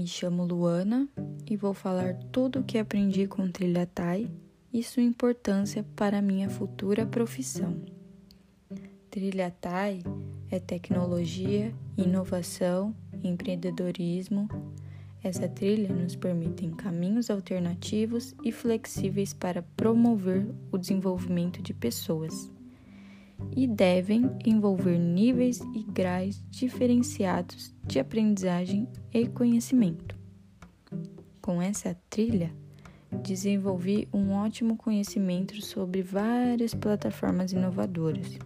Me chamo Luana e vou falar tudo o que aprendi com Trilha Thai e sua importância para minha futura profissão. Trilha Thai é tecnologia, inovação, empreendedorismo. Essa trilha nos permite caminhos alternativos e flexíveis para promover o desenvolvimento de pessoas e devem envolver níveis e graus diferenciados de aprendizagem e conhecimento. Com essa trilha, desenvolvi um ótimo conhecimento sobre várias plataformas inovadoras,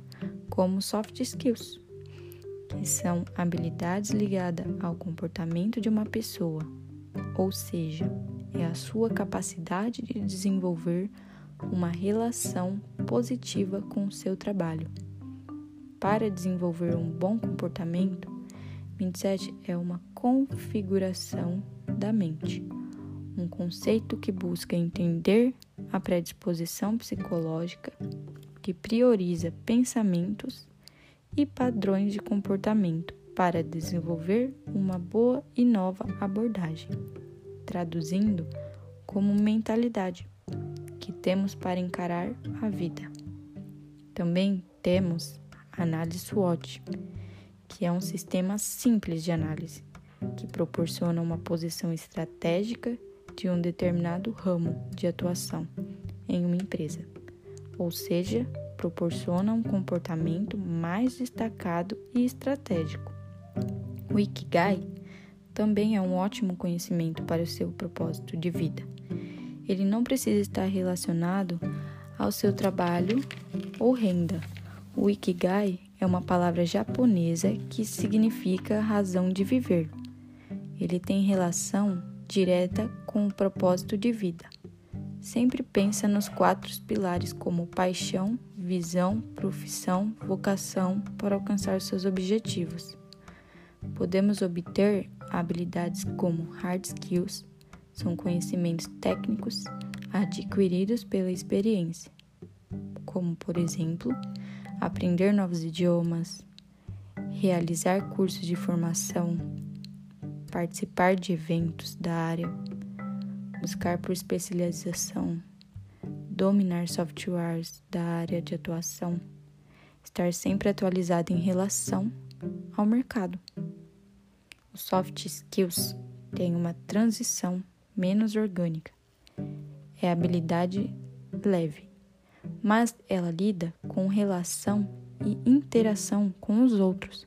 como soft skills, que são habilidades ligadas ao comportamento de uma pessoa, ou seja, é a sua capacidade de desenvolver uma relação positiva com o seu trabalho. Para desenvolver um bom comportamento, mindset é uma configuração da mente, um conceito que busca entender a predisposição psicológica, que prioriza pensamentos e padrões de comportamento para desenvolver uma boa e nova abordagem, traduzindo como mentalidade que temos para encarar a vida. Também temos a análise SWOT, que é um sistema simples de análise que proporciona uma posição estratégica de um determinado ramo de atuação em uma empresa, ou seja, proporciona um comportamento mais destacado e estratégico. O Ikigai também é um ótimo conhecimento para o seu propósito de vida ele não precisa estar relacionado ao seu trabalho ou renda. O Ikigai é uma palavra japonesa que significa razão de viver. Ele tem relação direta com o propósito de vida. Sempre pensa nos quatro pilares como paixão, visão, profissão, vocação para alcançar seus objetivos. Podemos obter habilidades como hard skills, são conhecimentos técnicos adquiridos pela experiência, como, por exemplo, aprender novos idiomas, realizar cursos de formação, participar de eventos da área, buscar por especialização, dominar softwares da área de atuação, estar sempre atualizado em relação ao mercado. Os soft skills têm uma transição menos orgânica. É habilidade leve, mas ela lida com relação e interação com os outros.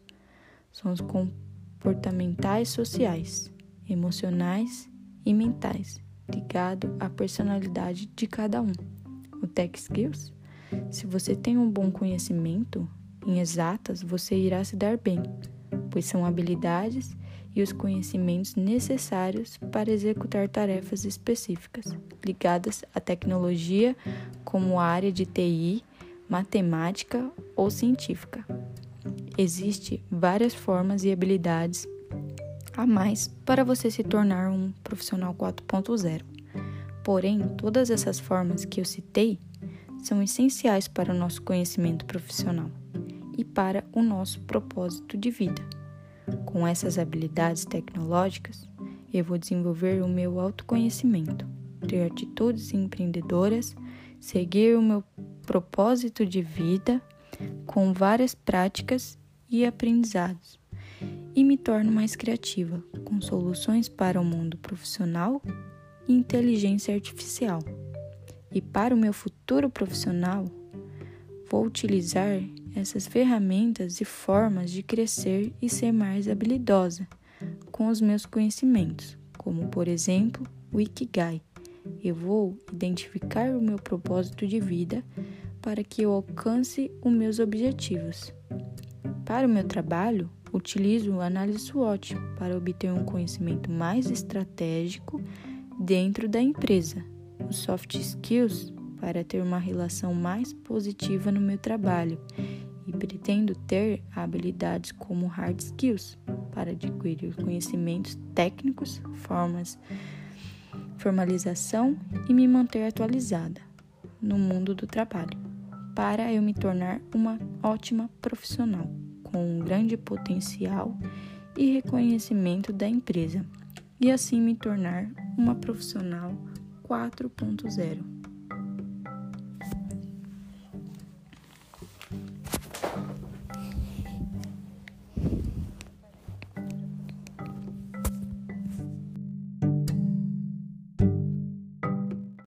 São os comportamentais sociais, emocionais e mentais, ligado à personalidade de cada um. O Tech Skills, se você tem um bom conhecimento em exatas, você irá se dar bem, pois são habilidades e os conhecimentos necessários para executar tarefas específicas ligadas à tecnologia, como a área de TI, matemática ou científica. Existem várias formas e habilidades a mais para você se tornar um profissional 4.0. Porém, todas essas formas que eu citei são essenciais para o nosso conhecimento profissional e para o nosso propósito de vida. Com essas habilidades tecnológicas, eu vou desenvolver o meu autoconhecimento, ter atitudes empreendedoras, seguir o meu propósito de vida com várias práticas e aprendizados e me torno mais criativa com soluções para o mundo profissional e inteligência artificial. E para o meu futuro profissional, vou utilizar essas ferramentas e formas de crescer e ser mais habilidosa com os meus conhecimentos, como por exemplo o Ikigai. Eu vou identificar o meu propósito de vida para que eu alcance os meus objetivos. Para o meu trabalho, utilizo a análise SWOT para obter um conhecimento mais estratégico dentro da empresa. Os soft skills para ter uma relação mais positiva no meu trabalho e pretendo ter habilidades como hard skills para adquirir conhecimentos técnicos, formas, formalização e me manter atualizada no mundo do trabalho, para eu me tornar uma ótima profissional com um grande potencial e reconhecimento da empresa. e assim me tornar uma profissional 4.0.